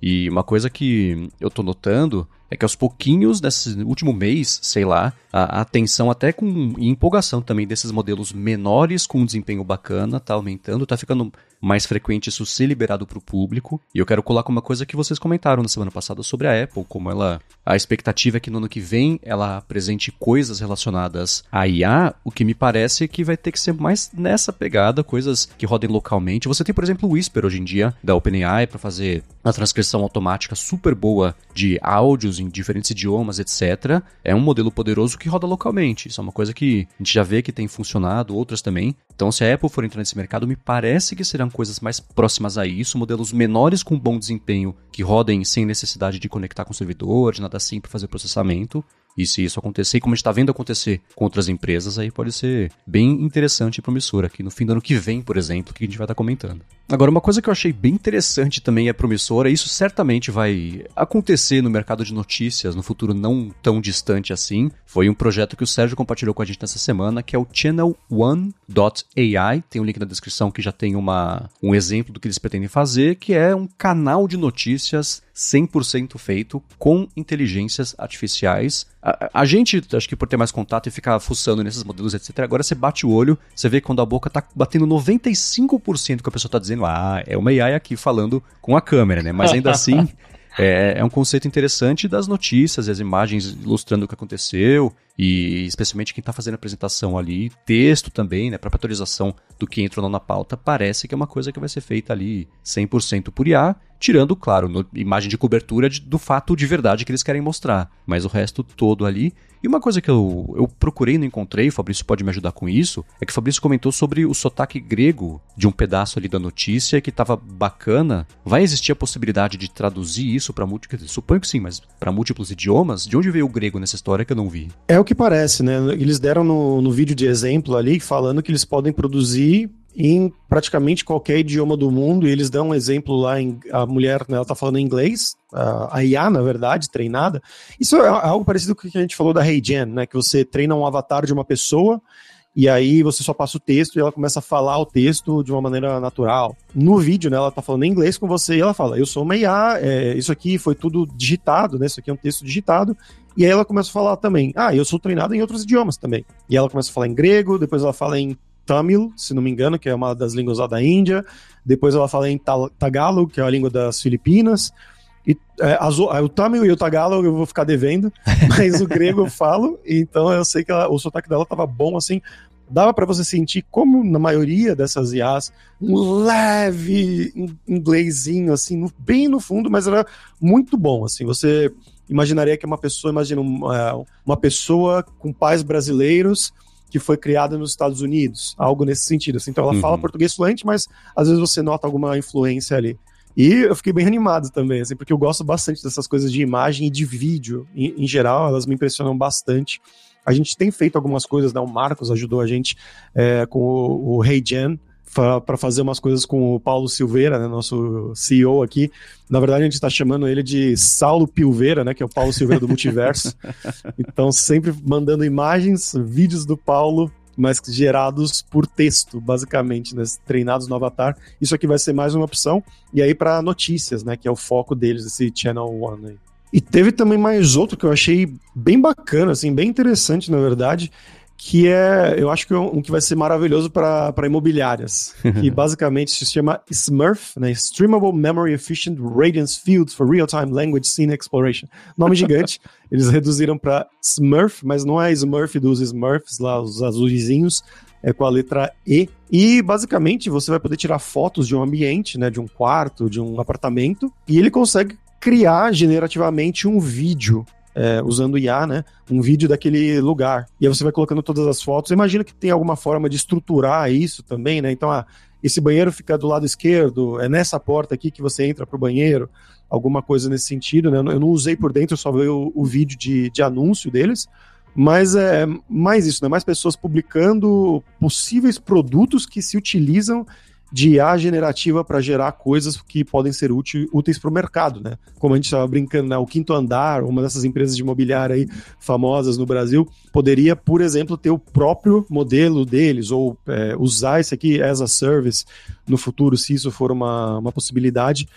E uma coisa que eu tô notando é que aos pouquinhos, nesse último mês, sei lá, a, atenção até com empolgação também desses modelos menores com um desempenho bacana tá aumentando, tá ficando mais frequente isso ser liberado para o público. E eu quero colar com uma coisa que vocês comentaram na semana passada sobre a Apple, como ela a expectativa é que no ano que vem ela apresente coisas relacionadas a IA, o que me parece que vai ter que ser mais nessa pegada, coisas que rodem localmente. Você tem, por exemplo, o Whisper hoje em dia da OpenAI para fazer a transcrição automática super boa de áudios em diferentes idiomas, etc. É um modelo poderoso que roda localmente. Isso é uma coisa que a gente já vê que tem funcionado, outras também. Então, se a Apple for entrar nesse mercado, me parece que serão coisas mais próximas a isso, modelos menores com bom desempenho que rodem sem necessidade de conectar com servidores, nada assim para fazer processamento. E se isso acontecer, e como a gente está vendo acontecer com outras empresas, aí pode ser bem interessante e promissor aqui no fim do ano que vem, por exemplo, que a gente vai estar tá comentando. Agora, uma coisa que eu achei bem interessante também é promissora, e isso certamente vai acontecer no mercado de notícias no futuro não tão distante assim, foi um projeto que o Sérgio compartilhou com a gente nessa semana, que é o Channel One.ai. Tem um link na descrição que já tem uma, um exemplo do que eles pretendem fazer, que é um canal de notícias 100% feito com inteligências artificiais. A, a, gente, acho que por ter mais contato e ficar fuçando nesses modelos, etc., agora você bate o olho, você vê quando a boca tá batendo 95% que a pessoa tá dizendo, ah, é uma AI aqui falando com a câmera, né? Mas ainda assim. É, é, um conceito interessante das notícias e as imagens ilustrando o que aconteceu e especialmente quem está fazendo a apresentação ali, texto também, né, para atualização do que entra ou não na pauta, parece que é uma coisa que vai ser feita ali 100% por IA, tirando, claro, no, imagem de cobertura de, do fato de verdade que eles querem mostrar, mas o resto todo ali. E uma coisa que eu, eu procurei e não encontrei, o Fabrício pode me ajudar com isso, é que o Fabrício comentou sobre o sotaque grego de um pedaço ali da notícia que estava bacana. Vai existir a possibilidade de traduzir isso para múltiplos, suponho que sim, mas para múltiplos idiomas? De onde veio o grego nessa história que eu não vi? É o que parece, né? Eles deram no, no vídeo de exemplo ali, falando que eles podem produzir em praticamente qualquer idioma do mundo, e eles dão um exemplo lá, em, a mulher, né, ela tá falando inglês, a IA, na verdade, treinada. Isso é algo parecido com o que a gente falou da HeyGen, né, que você treina um avatar de uma pessoa, e aí você só passa o texto e ela começa a falar o texto de uma maneira natural. No vídeo, né, ela tá falando em inglês com você e ela fala, eu sou uma IA, é, isso aqui foi tudo digitado, né, isso aqui é um texto digitado, e aí ela começa a falar também, ah, eu sou treinada em outros idiomas também. E ela começa a falar em grego, depois ela fala em Tamil, se não me engano, que é uma das línguas lá da Índia. Depois ela fala em Tagalog, que é a língua das Filipinas. E é, as, o Tamil e o Tagalog eu vou ficar devendo, mas o grego eu falo, então eu sei que ela, o sotaque dela tava bom, assim, dava para você sentir, como na maioria dessas IAs, um leve inglesinho, assim, no, bem no fundo, mas era muito bom, assim, você imaginaria que é uma pessoa, imagina uma, uma pessoa com pais brasileiros que foi criada nos Estados Unidos, algo nesse sentido. Assim. Então ela uhum. fala português fluente, mas às vezes você nota alguma influência ali. E eu fiquei bem animado também, assim, porque eu gosto bastante dessas coisas de imagem e de vídeo. Em, em geral, elas me impressionam bastante. A gente tem feito algumas coisas, né? O Marcos ajudou a gente é, com o, o Hey Gen, para fazer umas coisas com o Paulo Silveira, né, nosso CEO aqui. Na verdade, a gente está chamando ele de Saulo Pilveira, né, que é o Paulo Silveira do Multiverso. então, sempre mandando imagens, vídeos do Paulo, mas gerados por texto, basicamente, né, treinados no Avatar. Isso aqui vai ser mais uma opção. E aí, para notícias, né, que é o foco deles, esse Channel One aí. E teve também mais outro que eu achei bem bacana, assim, bem interessante, na verdade, que é, eu acho que é um que vai ser maravilhoso para imobiliárias, que basicamente se chama SMURF, né? Streamable Memory Efficient Radiance Fields for Real-Time Language Scene Exploration. Nome gigante, eles reduziram para SMURF, mas não é SMURF dos Smurfs lá, os azulzinhos, é com a letra E. E basicamente você vai poder tirar fotos de um ambiente, né, de um quarto, de um apartamento, e ele consegue criar generativamente um vídeo é, usando IA, né, um vídeo daquele lugar. E aí você vai colocando todas as fotos. Imagina que tem alguma forma de estruturar isso também, né? Então, ah, esse banheiro fica do lado esquerdo, é nessa porta aqui que você entra pro banheiro, alguma coisa nesse sentido, né? Eu não usei por dentro, só vi o, o vídeo de, de anúncio deles. Mas é mais isso, né? Mais pessoas publicando possíveis produtos que se utilizam de IA generativa para gerar coisas que podem ser útil, úteis para o mercado, né? Como a gente estava brincando, né? o Quinto Andar, uma dessas empresas de imobiliária aí famosas no Brasil, poderia, por exemplo, ter o próprio modelo deles ou é, usar isso aqui as a service no futuro, se isso for uma, uma possibilidade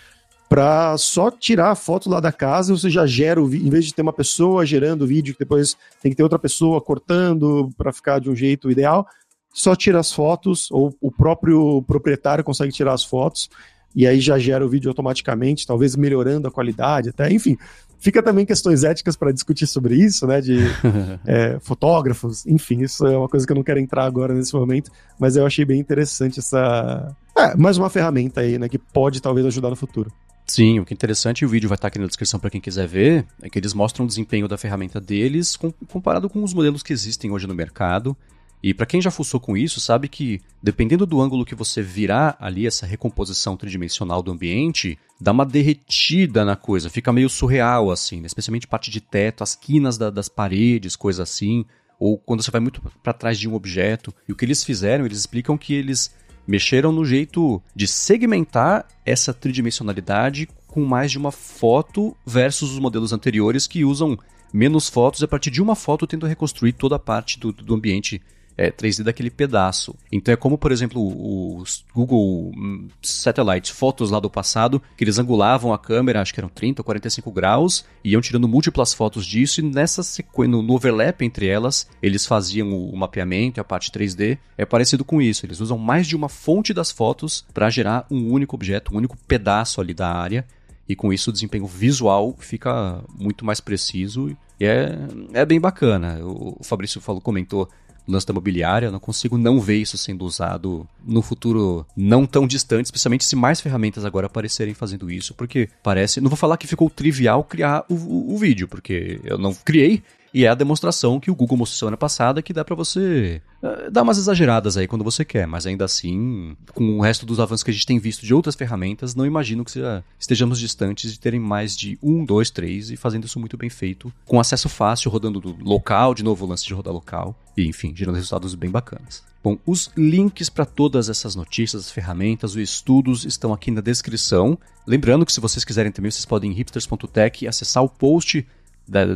para só tirar a foto lá da casa, você já gera o vídeo, em vez de ter uma pessoa gerando o vídeo, que depois tem que ter outra pessoa cortando para ficar de um jeito ideal, só tira as fotos, ou o próprio proprietário consegue tirar as fotos, e aí já gera o vídeo automaticamente, talvez melhorando a qualidade, até, enfim. Fica também questões éticas para discutir sobre isso, né? De é, fotógrafos, enfim, isso é uma coisa que eu não quero entrar agora nesse momento, mas eu achei bem interessante essa. É, mais uma ferramenta aí, né? Que pode talvez ajudar no futuro. Sim, o que é interessante, o vídeo vai estar aqui na descrição para quem quiser ver, é que eles mostram o desempenho da ferramenta deles comparado com os modelos que existem hoje no mercado. E para quem já fuçou com isso, sabe que dependendo do ângulo que você virar ali essa recomposição tridimensional do ambiente, dá uma derretida na coisa, fica meio surreal assim, né? especialmente parte de teto, as quinas da, das paredes, coisa assim, ou quando você vai muito para trás de um objeto. E o que eles fizeram, eles explicam que eles mexeram no jeito de segmentar essa tridimensionalidade com mais de uma foto versus os modelos anteriores que usam menos fotos a partir de uma foto tendo reconstruir toda a parte do, do ambiente é, 3D daquele pedaço. Então é como, por exemplo, os Google hum, Satellite fotos lá do passado, que eles angulavam a câmera, acho que eram 30 ou 45 graus, e iam tirando múltiplas fotos disso, e nessa no, overlap entre elas, eles faziam o, mapeamento a parte 3D. É parecido com isso, eles usam mais de uma fonte das fotos para gerar um único objeto, um único pedaço ali da área, e com isso o desempenho visual fica muito mais preciso e é, é bem bacana. O Fabrício falou, comentou lance da imobiliária, eu não consigo não ver isso sendo usado no futuro não tão distante, especialmente se mais ferramentas agora aparecerem fazendo isso, porque parece. Não vou falar que ficou trivial criar o, o, o vídeo, porque eu não criei, e é a demonstração que o Google mostrou semana passada que dá para você uh, dar umas exageradas aí quando você quer, mas ainda assim, com o resto dos avanços que a gente tem visto de outras ferramentas, não imagino que estejamos distantes de terem mais de um, dois, três e fazendo isso muito bem feito, com acesso fácil, rodando do local, de novo o lance de rodar local, e enfim, gerando resultados bem bacanas. Bom, os links para todas essas notícias, as ferramentas, os estudos estão aqui na descrição. Lembrando que se vocês quiserem também, vocês podem em hipsters.tech acessar o post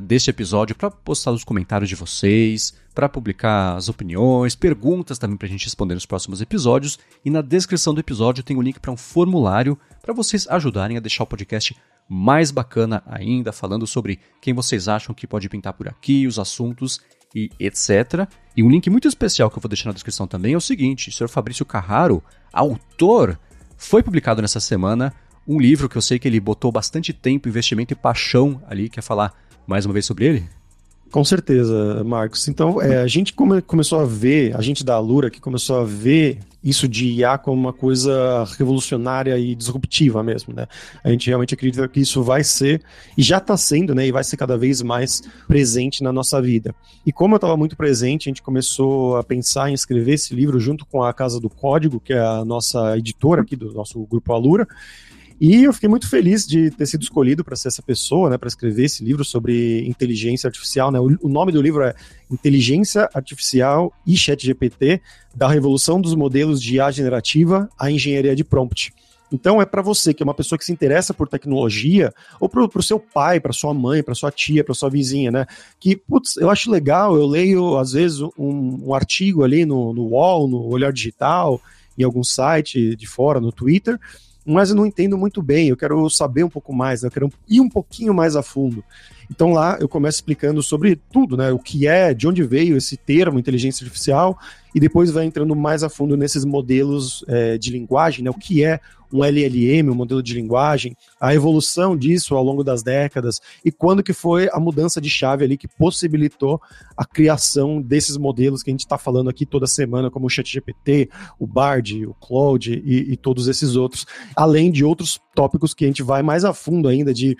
deste episódio para postar os comentários de vocês, para publicar as opiniões, perguntas também para a gente responder nos próximos episódios. E na descrição do episódio tem o um link para um formulário para vocês ajudarem a deixar o podcast mais bacana ainda, falando sobre quem vocês acham que pode pintar por aqui, os assuntos e etc. E um link muito especial que eu vou deixar na descrição também é o seguinte: o Sr. Fabrício Carraro, autor, foi publicado nessa semana um livro que eu sei que ele botou bastante tempo, investimento e paixão ali, quer falar mais uma vez sobre ele? Com certeza, Marcos. Então, é, a gente come, começou a ver, a gente da Alura que começou a ver isso de IA como uma coisa revolucionária e disruptiva mesmo, né? A gente realmente acredita que isso vai ser, e já está sendo, né? E vai ser cada vez mais presente na nossa vida. E como eu estava muito presente, a gente começou a pensar em escrever esse livro junto com a Casa do Código, que é a nossa editora aqui do nosso grupo Alura, e eu fiquei muito feliz de ter sido escolhido para ser essa pessoa, né, para escrever esse livro sobre inteligência artificial. Né? O, o, nome do livro é Inteligência Artificial e ChatGPT, da revolução dos modelos de IA generativa à engenharia de prompt. Então é para você que é uma pessoa que se interessa por tecnologia, ou para o seu pai, para sua mãe, para sua tia, para sua vizinha, né? Que, putz, eu acho legal, eu leio às vezes um, um artigo ali no, no UOL, no Olhar Digital, em algum site de fora, no Twitter, mas eu não entendo muito bem, eu quero saber um pouco mais, eu quero ir um pouquinho mais a fundo. Então lá eu começo explicando sobre tudo, né? O que é, de onde veio esse termo inteligência artificial, e depois vai entrando mais a fundo nesses modelos é, de linguagem, né? O que é um LLM, um modelo de linguagem, a evolução disso ao longo das décadas e quando que foi a mudança de chave ali que possibilitou a criação desses modelos que a gente está falando aqui toda semana, como o ChatGPT, o Bard, o Claude e, e todos esses outros, além de outros tópicos que a gente vai mais a fundo ainda de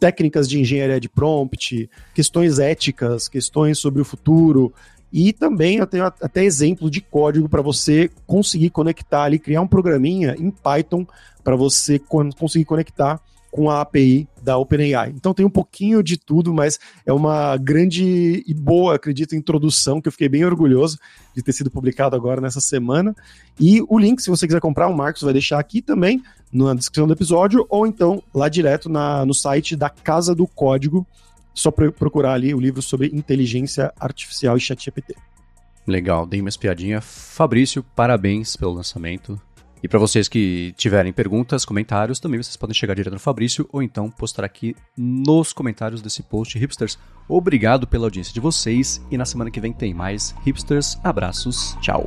técnicas de engenharia de prompt, questões éticas, questões sobre o futuro, e também eu tenho até exemplo de código para você conseguir conectar ali, criar um programinha em Python para você conseguir conectar com a API da OpenAI. Então tem um pouquinho de tudo, mas é uma grande e boa, acredito, introdução que eu fiquei bem orgulhoso de ter sido publicado agora nessa semana. E o link, se você quiser comprar, o Marcos vai deixar aqui também na descrição do episódio, ou então lá direto na, no site da Casa do Código, só procurar ali o livro sobre inteligência artificial e ChatGPT. Legal, dei uma espiadinha. Fabrício, parabéns pelo lançamento. E para vocês que tiverem perguntas, comentários, também vocês podem chegar direto no Fabrício ou então postar aqui nos comentários desse post. Hipsters, obrigado pela audiência de vocês e na semana que vem tem mais. Hipsters, abraços, tchau.